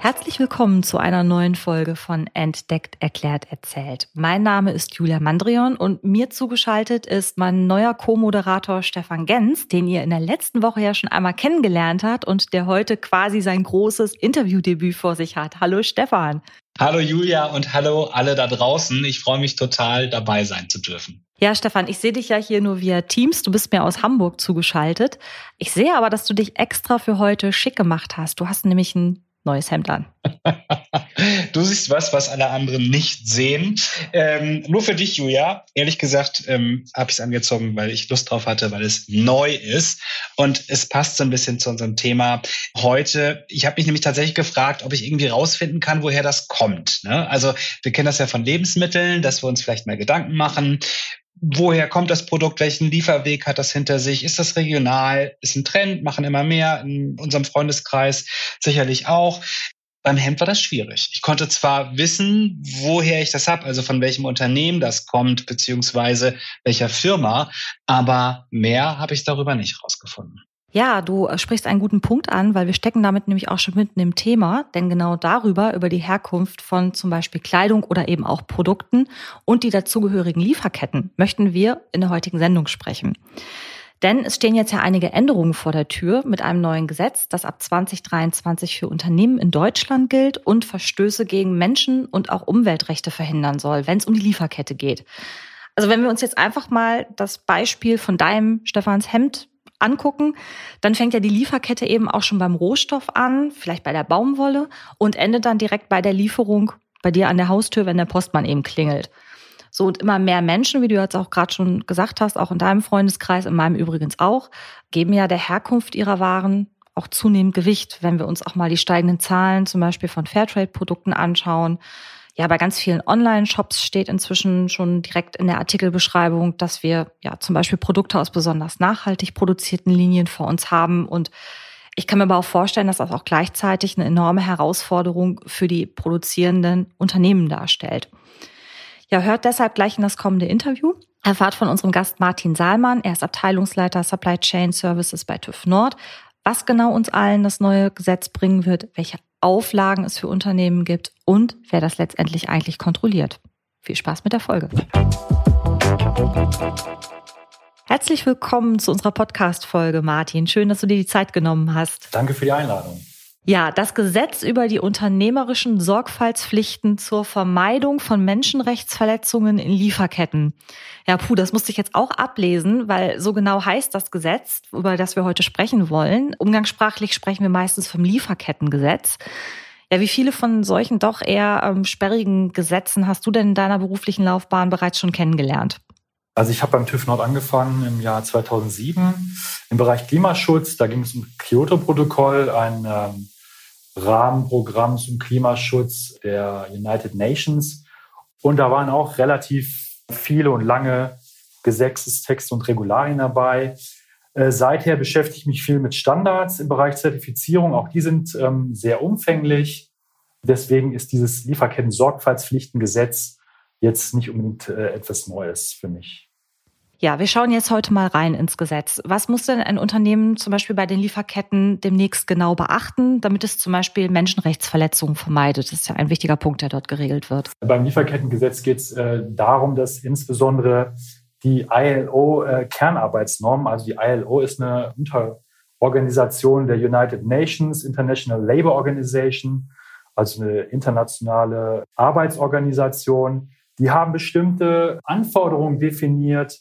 Herzlich willkommen zu einer neuen Folge von Entdeckt, Erklärt, Erzählt. Mein Name ist Julia Mandrion und mir zugeschaltet ist mein neuer Co-Moderator Stefan Gens, den ihr in der letzten Woche ja schon einmal kennengelernt habt und der heute quasi sein großes Interviewdebüt vor sich hat. Hallo Stefan. Hallo Julia und hallo alle da draußen. Ich freue mich total, dabei sein zu dürfen. Ja, Stefan, ich sehe dich ja hier nur via Teams. Du bist mir aus Hamburg zugeschaltet. Ich sehe aber, dass du dich extra für heute schick gemacht hast. Du hast nämlich ein neues Hemd an. du siehst was, was alle anderen nicht sehen. Ähm, nur für dich, Julia. Ehrlich gesagt ähm, habe ich es angezogen, weil ich Lust drauf hatte, weil es neu ist. Und es passt so ein bisschen zu unserem Thema heute. Ich habe mich nämlich tatsächlich gefragt, ob ich irgendwie rausfinden kann, woher das kommt. Ne? Also wir kennen das ja von Lebensmitteln, dass wir uns vielleicht mal Gedanken machen woher kommt das Produkt, welchen Lieferweg hat das hinter sich, ist das regional, ist ein Trend, machen immer mehr, in unserem Freundeskreis sicherlich auch. Beim Hemd war das schwierig. Ich konnte zwar wissen, woher ich das habe, also von welchem Unternehmen das kommt, beziehungsweise welcher Firma, aber mehr habe ich darüber nicht rausgefunden. Ja, du äh, sprichst einen guten Punkt an, weil wir stecken damit nämlich auch schon mitten im Thema, denn genau darüber, über die Herkunft von zum Beispiel Kleidung oder eben auch Produkten und die dazugehörigen Lieferketten, möchten wir in der heutigen Sendung sprechen. Denn es stehen jetzt ja einige Änderungen vor der Tür mit einem neuen Gesetz, das ab 2023 für Unternehmen in Deutschland gilt und Verstöße gegen Menschen- und auch Umweltrechte verhindern soll, wenn es um die Lieferkette geht. Also wenn wir uns jetzt einfach mal das Beispiel von deinem Stefans Hemd angucken, dann fängt ja die Lieferkette eben auch schon beim Rohstoff an, vielleicht bei der Baumwolle und endet dann direkt bei der Lieferung bei dir an der Haustür, wenn der Postmann eben klingelt. So und immer mehr Menschen, wie du jetzt auch gerade schon gesagt hast, auch in deinem Freundeskreis, in meinem übrigens auch, geben ja der Herkunft ihrer Waren auch zunehmend Gewicht, wenn wir uns auch mal die steigenden Zahlen zum Beispiel von Fairtrade-Produkten anschauen ja, bei ganz vielen Online-Shops steht inzwischen schon direkt in der Artikelbeschreibung, dass wir ja zum Beispiel Produkte aus besonders nachhaltig produzierten Linien vor uns haben. Und ich kann mir aber auch vorstellen, dass das auch gleichzeitig eine enorme Herausforderung für die produzierenden Unternehmen darstellt. Ja, hört deshalb gleich in das kommende Interview. Erfahrt von unserem Gast Martin Saalmann. Er ist Abteilungsleiter Supply Chain Services bei TÜV Nord. Was genau uns allen das neue Gesetz bringen wird, welche Auflagen es für Unternehmen gibt und wer das letztendlich eigentlich kontrolliert. Viel Spaß mit der Folge. Herzlich willkommen zu unserer Podcast-Folge, Martin. Schön, dass du dir die Zeit genommen hast. Danke für die Einladung. Ja, das Gesetz über die unternehmerischen Sorgfaltspflichten zur Vermeidung von Menschenrechtsverletzungen in Lieferketten. Ja, puh, das musste ich jetzt auch ablesen, weil so genau heißt das Gesetz, über das wir heute sprechen wollen. Umgangssprachlich sprechen wir meistens vom Lieferkettengesetz. Ja, wie viele von solchen doch eher ähm, sperrigen Gesetzen hast du denn in deiner beruflichen Laufbahn bereits schon kennengelernt? Also ich habe beim TÜV Nord angefangen im Jahr 2007 im Bereich Klimaschutz. Da ging es um Kyoto-Protokoll, ein ähm, Rahmenprogramm zum Klimaschutz der United Nations. Und da waren auch relativ viele und lange Gesetzestexte und Regularien dabei. Äh, seither beschäftige ich mich viel mit Standards im Bereich Zertifizierung. Auch die sind ähm, sehr umfänglich. Deswegen ist dieses Lieferketten-Sorgfaltspflichtengesetz jetzt nicht unbedingt äh, etwas Neues für mich. Ja, wir schauen jetzt heute mal rein ins Gesetz. Was muss denn ein Unternehmen zum Beispiel bei den Lieferketten demnächst genau beachten, damit es zum Beispiel Menschenrechtsverletzungen vermeidet? Das ist ja ein wichtiger Punkt, der dort geregelt wird. Beim Lieferkettengesetz geht es äh, darum, dass insbesondere die ILO-Kernarbeitsnorm, äh, also die ILO ist eine Unterorganisation der United Nations, International Labour Organization, also eine internationale Arbeitsorganisation. Die haben bestimmte Anforderungen definiert,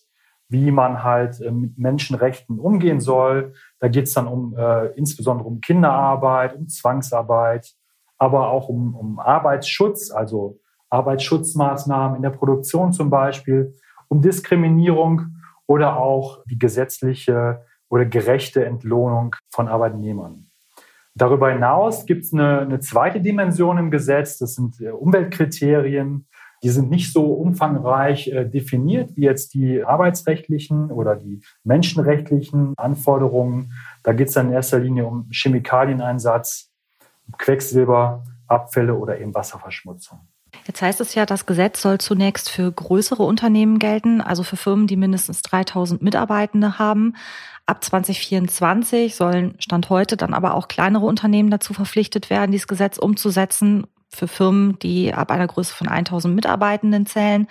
wie man halt äh, mit Menschenrechten umgehen soll. Da geht es dann um äh, insbesondere um Kinderarbeit, um Zwangsarbeit, aber auch um, um Arbeitsschutz, also Arbeitsschutzmaßnahmen in der Produktion zum Beispiel, um Diskriminierung oder auch die gesetzliche oder gerechte Entlohnung von Arbeitnehmern. Darüber hinaus gibt es eine, eine zweite Dimension im Gesetz, das sind äh, Umweltkriterien, die sind nicht so umfangreich äh, definiert wie jetzt die arbeitsrechtlichen oder die menschenrechtlichen Anforderungen. Da geht es dann in erster Linie um Chemikalieneinsatz, Quecksilber, Abfälle oder eben Wasserverschmutzung. Jetzt heißt es ja, das Gesetz soll zunächst für größere Unternehmen gelten, also für Firmen, die mindestens 3000 Mitarbeitende haben. Ab 2024 sollen Stand heute dann aber auch kleinere Unternehmen dazu verpflichtet werden, dieses Gesetz umzusetzen für Firmen, die ab einer Größe von 1000 Mitarbeitenden zählen.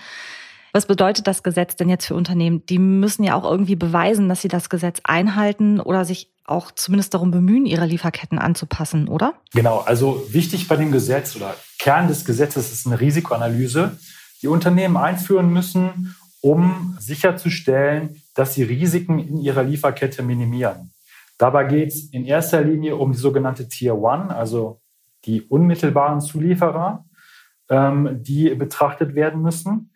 Was bedeutet das Gesetz denn jetzt für Unternehmen? Die müssen ja auch irgendwie beweisen, dass sie das Gesetz einhalten oder sich auch zumindest darum bemühen, ihre Lieferketten anzupassen, oder? Genau, also wichtig bei dem Gesetz oder Kern des Gesetzes ist eine Risikoanalyse, die Unternehmen einführen müssen, um sicherzustellen, dass sie Risiken in ihrer Lieferkette minimieren. Dabei geht es in erster Linie um die sogenannte Tier One, also die unmittelbaren Zulieferer, ähm, die betrachtet werden müssen.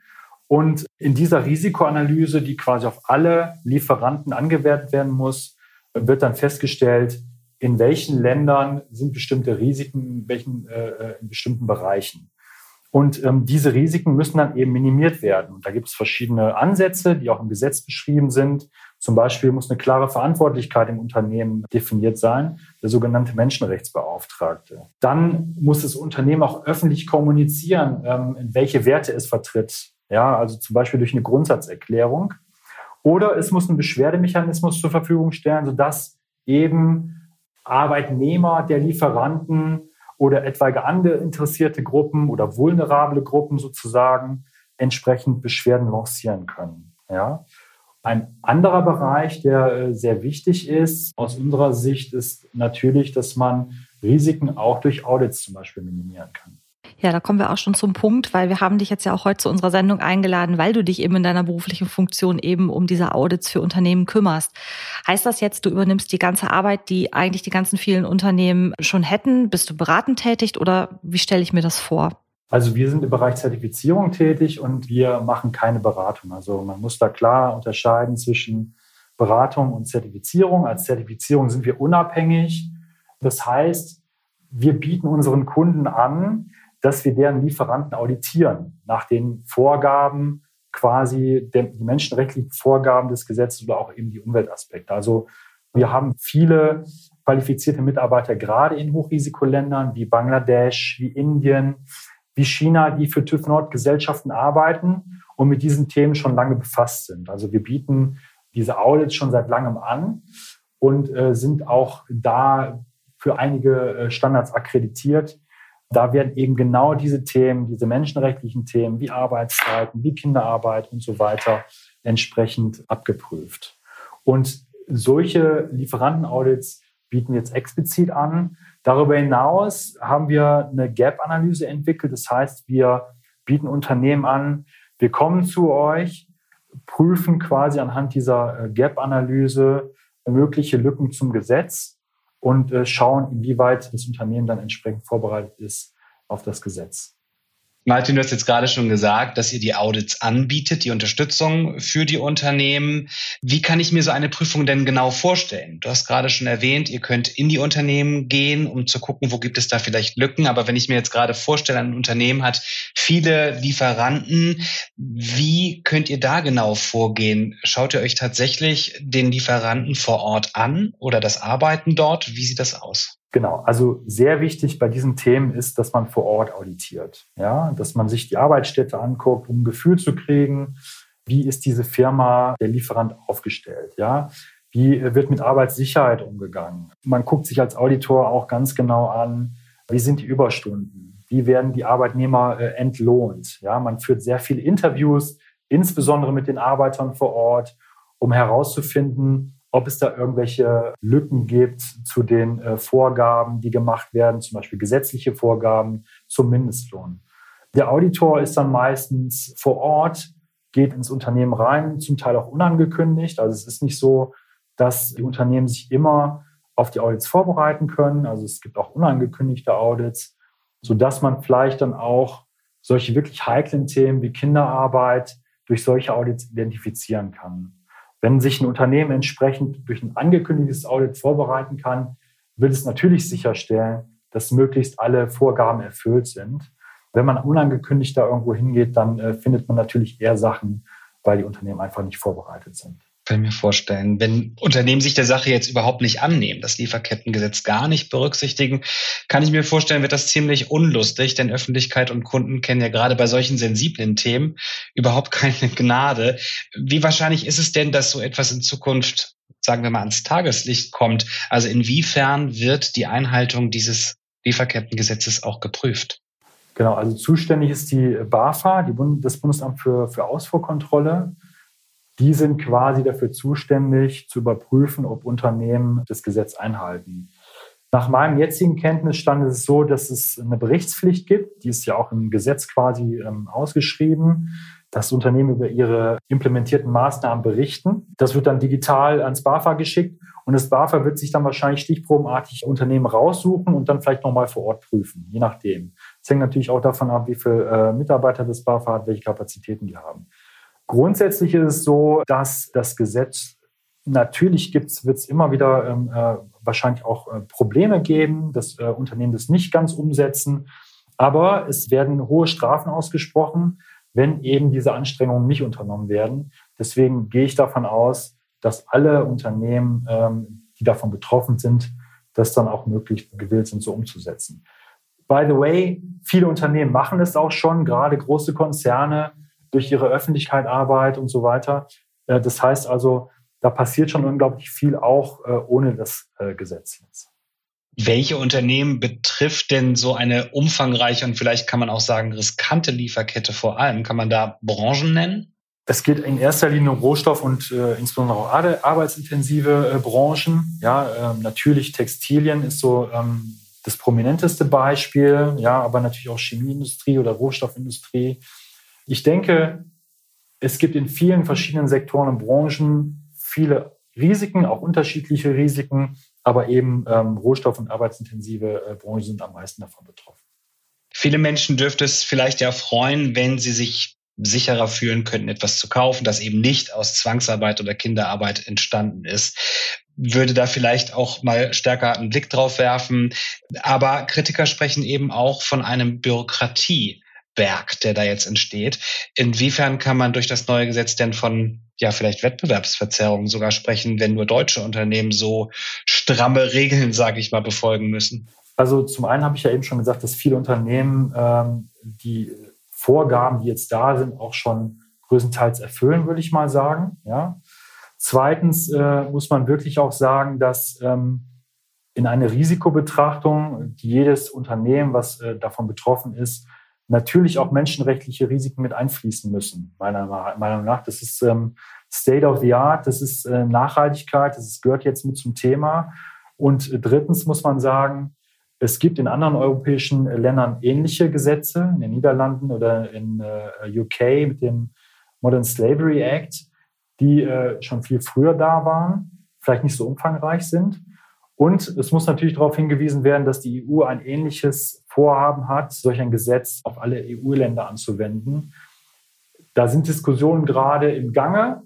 Und in dieser Risikoanalyse, die quasi auf alle Lieferanten angewertet werden muss, wird dann festgestellt, in welchen Ländern sind bestimmte Risiken, in welchen äh, äh, in bestimmten Bereichen. Und ähm, diese Risiken müssen dann eben minimiert werden. Und da gibt es verschiedene Ansätze, die auch im Gesetz beschrieben sind. Zum Beispiel muss eine klare Verantwortlichkeit im Unternehmen definiert sein, der sogenannte Menschenrechtsbeauftragte. Dann muss das Unternehmen auch öffentlich kommunizieren, ähm, in welche Werte es vertritt. Ja, also zum Beispiel durch eine Grundsatzerklärung. Oder es muss einen Beschwerdemechanismus zur Verfügung stellen, sodass eben Arbeitnehmer der Lieferanten oder etwaige andere interessierte Gruppen oder vulnerable Gruppen sozusagen entsprechend Beschwerden lancieren können. Ja. Ein anderer Bereich, der äh, sehr wichtig ist aus unserer Sicht, ist natürlich, dass man Risiken auch durch Audits zum Beispiel minimieren kann. Ja, da kommen wir auch schon zum Punkt, weil wir haben dich jetzt ja auch heute zu unserer Sendung eingeladen, weil du dich eben in deiner beruflichen Funktion eben um diese Audits für Unternehmen kümmerst. Heißt das jetzt, du übernimmst die ganze Arbeit, die eigentlich die ganzen vielen Unternehmen schon hätten? Bist du beratend tätig oder wie stelle ich mir das vor? Also wir sind im Bereich Zertifizierung tätig und wir machen keine Beratung. Also man muss da klar unterscheiden zwischen Beratung und Zertifizierung. Als Zertifizierung sind wir unabhängig. Das heißt, wir bieten unseren Kunden an, dass wir deren Lieferanten auditieren nach den Vorgaben quasi die menschenrechtlichen Vorgaben des Gesetzes oder auch eben die Umweltaspekte. Also wir haben viele qualifizierte Mitarbeiter gerade in Hochrisikoländern wie Bangladesch, wie Indien, wie China, die für TÜV Nord Gesellschaften arbeiten und mit diesen Themen schon lange befasst sind. Also wir bieten diese Audits schon seit langem an und äh, sind auch da für einige äh, Standards akkreditiert, da werden eben genau diese Themen, diese menschenrechtlichen Themen wie Arbeitszeiten, wie Kinderarbeit und so weiter entsprechend abgeprüft. Und solche Lieferantenaudits bieten jetzt explizit an. Darüber hinaus haben wir eine Gap-Analyse entwickelt. Das heißt, wir bieten Unternehmen an, wir kommen zu euch, prüfen quasi anhand dieser äh, Gap-Analyse mögliche Lücken zum Gesetz und äh, schauen, inwieweit das Unternehmen dann entsprechend vorbereitet ist auf das Gesetz. Martin, du hast jetzt gerade schon gesagt, dass ihr die Audits anbietet, die Unterstützung für die Unternehmen. Wie kann ich mir so eine Prüfung denn genau vorstellen? Du hast gerade schon erwähnt, ihr könnt in die Unternehmen gehen, um zu gucken, wo gibt es da vielleicht Lücken. Aber wenn ich mir jetzt gerade vorstelle, ein Unternehmen hat viele Lieferanten, wie könnt ihr da genau vorgehen? Schaut ihr euch tatsächlich den Lieferanten vor Ort an oder das Arbeiten dort? Wie sieht das aus? Genau, also sehr wichtig bei diesen Themen ist, dass man vor Ort auditiert, ja, dass man sich die Arbeitsstätte anguckt, um ein Gefühl zu kriegen, wie ist diese Firma, der Lieferant aufgestellt, ja, wie wird mit Arbeitssicherheit umgegangen. Man guckt sich als Auditor auch ganz genau an, wie sind die Überstunden, wie werden die Arbeitnehmer äh, entlohnt, ja, man führt sehr viele Interviews, insbesondere mit den Arbeitern vor Ort, um herauszufinden, ob es da irgendwelche Lücken gibt zu den äh, Vorgaben, die gemacht werden, zum Beispiel gesetzliche Vorgaben zum Mindestlohn. Der Auditor ist dann meistens vor Ort, geht ins Unternehmen rein, zum Teil auch unangekündigt. Also es ist nicht so, dass die Unternehmen sich immer auf die Audits vorbereiten können. Also es gibt auch unangekündigte Audits, sodass man vielleicht dann auch solche wirklich heiklen Themen wie Kinderarbeit durch solche Audits identifizieren kann. Wenn sich ein Unternehmen entsprechend durch ein angekündigtes Audit vorbereiten kann, wird es natürlich sicherstellen, dass möglichst alle Vorgaben erfüllt sind. Wenn man unangekündigt da irgendwo hingeht, dann äh, findet man natürlich eher Sachen, weil die Unternehmen einfach nicht vorbereitet sind. Kann mir vorstellen. Wenn Unternehmen sich der Sache jetzt überhaupt nicht annehmen, das Lieferkettengesetz gar nicht berücksichtigen, kann ich mir vorstellen, wird das ziemlich unlustig, denn Öffentlichkeit und Kunden kennen ja gerade bei solchen sensiblen Themen überhaupt keine Gnade. Wie wahrscheinlich ist es denn, dass so etwas in Zukunft, sagen wir mal, ans Tageslicht kommt? Also inwiefern wird die Einhaltung dieses Lieferkettengesetzes auch geprüft? Genau, also zuständig ist die BAFA, die Bund das Bundesamt für, für Ausfuhrkontrolle. Die sind quasi dafür zuständig, zu überprüfen, ob Unternehmen das Gesetz einhalten. Nach meinem jetzigen Kenntnisstand ist es so, dass es eine Berichtspflicht gibt. Die ist ja auch im Gesetz quasi ähm, ausgeschrieben, dass Unternehmen über ihre implementierten Maßnahmen berichten. Das wird dann digital ans BAFA geschickt und das BAFA wird sich dann wahrscheinlich stichprobenartig Unternehmen raussuchen und dann vielleicht nochmal vor Ort prüfen, je nachdem. Es hängt natürlich auch davon ab, wie viele äh, Mitarbeiter das BAFA hat, welche Kapazitäten die haben. Grundsätzlich ist es so, dass das Gesetz natürlich gibt's, wird es immer wieder ähm, äh, wahrscheinlich auch äh, Probleme geben, dass äh, Unternehmen das nicht ganz umsetzen. Aber es werden hohe Strafen ausgesprochen, wenn eben diese Anstrengungen nicht unternommen werden. Deswegen gehe ich davon aus, dass alle Unternehmen, ähm, die davon betroffen sind, das dann auch möglich gewillt sind, so umzusetzen. By the way, viele Unternehmen machen es auch schon, gerade große Konzerne durch ihre Öffentlichkeit Arbeit und so weiter. Äh, das heißt also, da passiert schon unglaublich viel auch äh, ohne das äh, Gesetz jetzt. Welche Unternehmen betrifft denn so eine umfangreiche und vielleicht kann man auch sagen riskante Lieferkette vor allem? Kann man da Branchen nennen? Es geht in erster Linie um Rohstoff- und äh, insbesondere auch arbeitsintensive äh, Branchen. Ja, ähm, natürlich Textilien ist so ähm, das prominenteste Beispiel. Ja, aber natürlich auch Chemieindustrie oder Rohstoffindustrie. Ich denke, es gibt in vielen verschiedenen Sektoren und Branchen viele Risiken, auch unterschiedliche Risiken, aber eben ähm, rohstoff- und arbeitsintensive äh, Branchen sind am meisten davon betroffen. Viele Menschen dürfte es vielleicht ja freuen, wenn sie sich sicherer fühlen könnten, etwas zu kaufen, das eben nicht aus Zwangsarbeit oder Kinderarbeit entstanden ist würde da vielleicht auch mal stärker einen Blick drauf werfen. Aber Kritiker sprechen eben auch von einem Bürokratie Berg, der da jetzt entsteht. Inwiefern kann man durch das neue Gesetz denn von ja vielleicht Wettbewerbsverzerrungen sogar sprechen, wenn nur deutsche Unternehmen so stramme Regeln, sage ich mal, befolgen müssen? Also zum einen habe ich ja eben schon gesagt, dass viele Unternehmen ähm, die Vorgaben, die jetzt da sind, auch schon größtenteils erfüllen, würde ich mal sagen. Ja. Zweitens äh, muss man wirklich auch sagen, dass ähm, in eine Risikobetrachtung jedes Unternehmen, was äh, davon betroffen ist, natürlich auch menschenrechtliche Risiken mit einfließen müssen, meiner Meinung nach. Das ist ähm, State of the Art, das ist äh, Nachhaltigkeit, das ist, gehört jetzt mit zum Thema. Und äh, drittens muss man sagen, es gibt in anderen europäischen Ländern ähnliche Gesetze, in den Niederlanden oder in äh, UK mit dem Modern Slavery Act, die äh, schon viel früher da waren, vielleicht nicht so umfangreich sind. Und es muss natürlich darauf hingewiesen werden, dass die EU ein ähnliches Vorhaben hat, solch ein Gesetz auf alle EU-Länder anzuwenden. Da sind Diskussionen gerade im Gange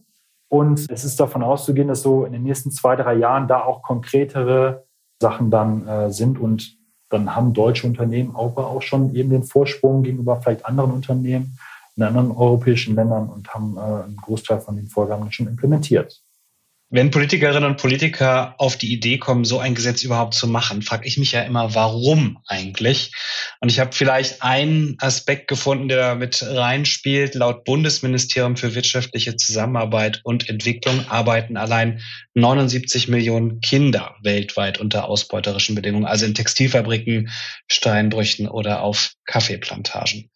und es ist davon auszugehen, dass so in den nächsten zwei, drei Jahren da auch konkretere Sachen dann äh, sind und dann haben deutsche Unternehmen auch, auch schon eben den Vorsprung gegenüber vielleicht anderen Unternehmen in anderen europäischen Ländern und haben äh, einen Großteil von den Vorgaben schon implementiert. Wenn Politikerinnen und Politiker auf die Idee kommen, so ein Gesetz überhaupt zu machen, frage ich mich ja immer, warum eigentlich? Und ich habe vielleicht einen Aspekt gefunden, der da mit reinspielt. Laut Bundesministerium für wirtschaftliche Zusammenarbeit und Entwicklung arbeiten allein 79 Millionen Kinder weltweit unter ausbeuterischen Bedingungen, also in Textilfabriken, Steinbrüchen oder auf Kaffeeplantagen.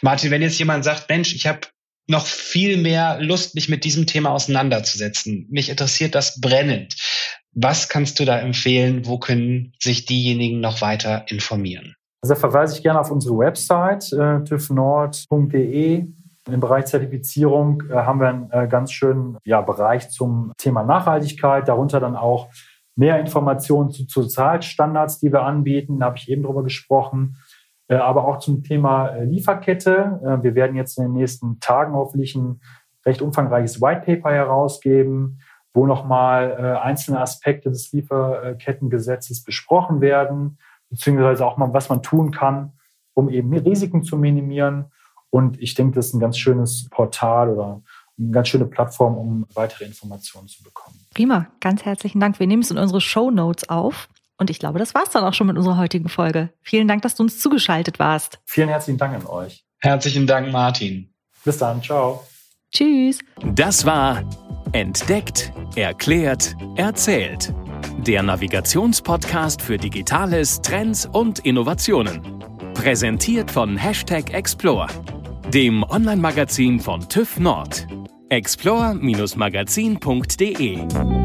Martin, wenn jetzt jemand sagt, Mensch, ich habe noch viel mehr Lust, mich mit diesem Thema auseinanderzusetzen. Mich interessiert das brennend. Was kannst du da empfehlen? Wo können sich diejenigen noch weiter informieren? Also da verweise ich gerne auf unsere Website äh, tüvnord.de. Im Bereich Zertifizierung äh, haben wir einen äh, ganz schönen ja, Bereich zum Thema Nachhaltigkeit, darunter dann auch mehr Informationen zu Sozialstandards, die wir anbieten. Da habe ich eben drüber gesprochen. Äh, aber auch zum Thema äh, Lieferkette. Äh, wir werden jetzt in den nächsten Tagen hoffentlich ein recht umfangreiches White Paper herausgeben, wo nochmal einzelne Aspekte des Lieferkettengesetzes besprochen werden, beziehungsweise auch mal, was man tun kann, um eben Risiken zu minimieren. Und ich denke, das ist ein ganz schönes Portal oder eine ganz schöne Plattform, um weitere Informationen zu bekommen. Prima, ganz herzlichen Dank. Wir nehmen es in unsere Show Notes auf. Und ich glaube, das war es dann auch schon mit unserer heutigen Folge. Vielen Dank, dass du uns zugeschaltet warst. Vielen herzlichen Dank an euch. Herzlichen Dank, Martin. Bis dann, ciao. Tschüss. Das war Entdeckt, Erklärt, Erzählt. Der Navigationspodcast für Digitales, Trends und Innovationen. Präsentiert von Hashtag Explore, dem Online-Magazin von TÜV Nord. explore-magazin.de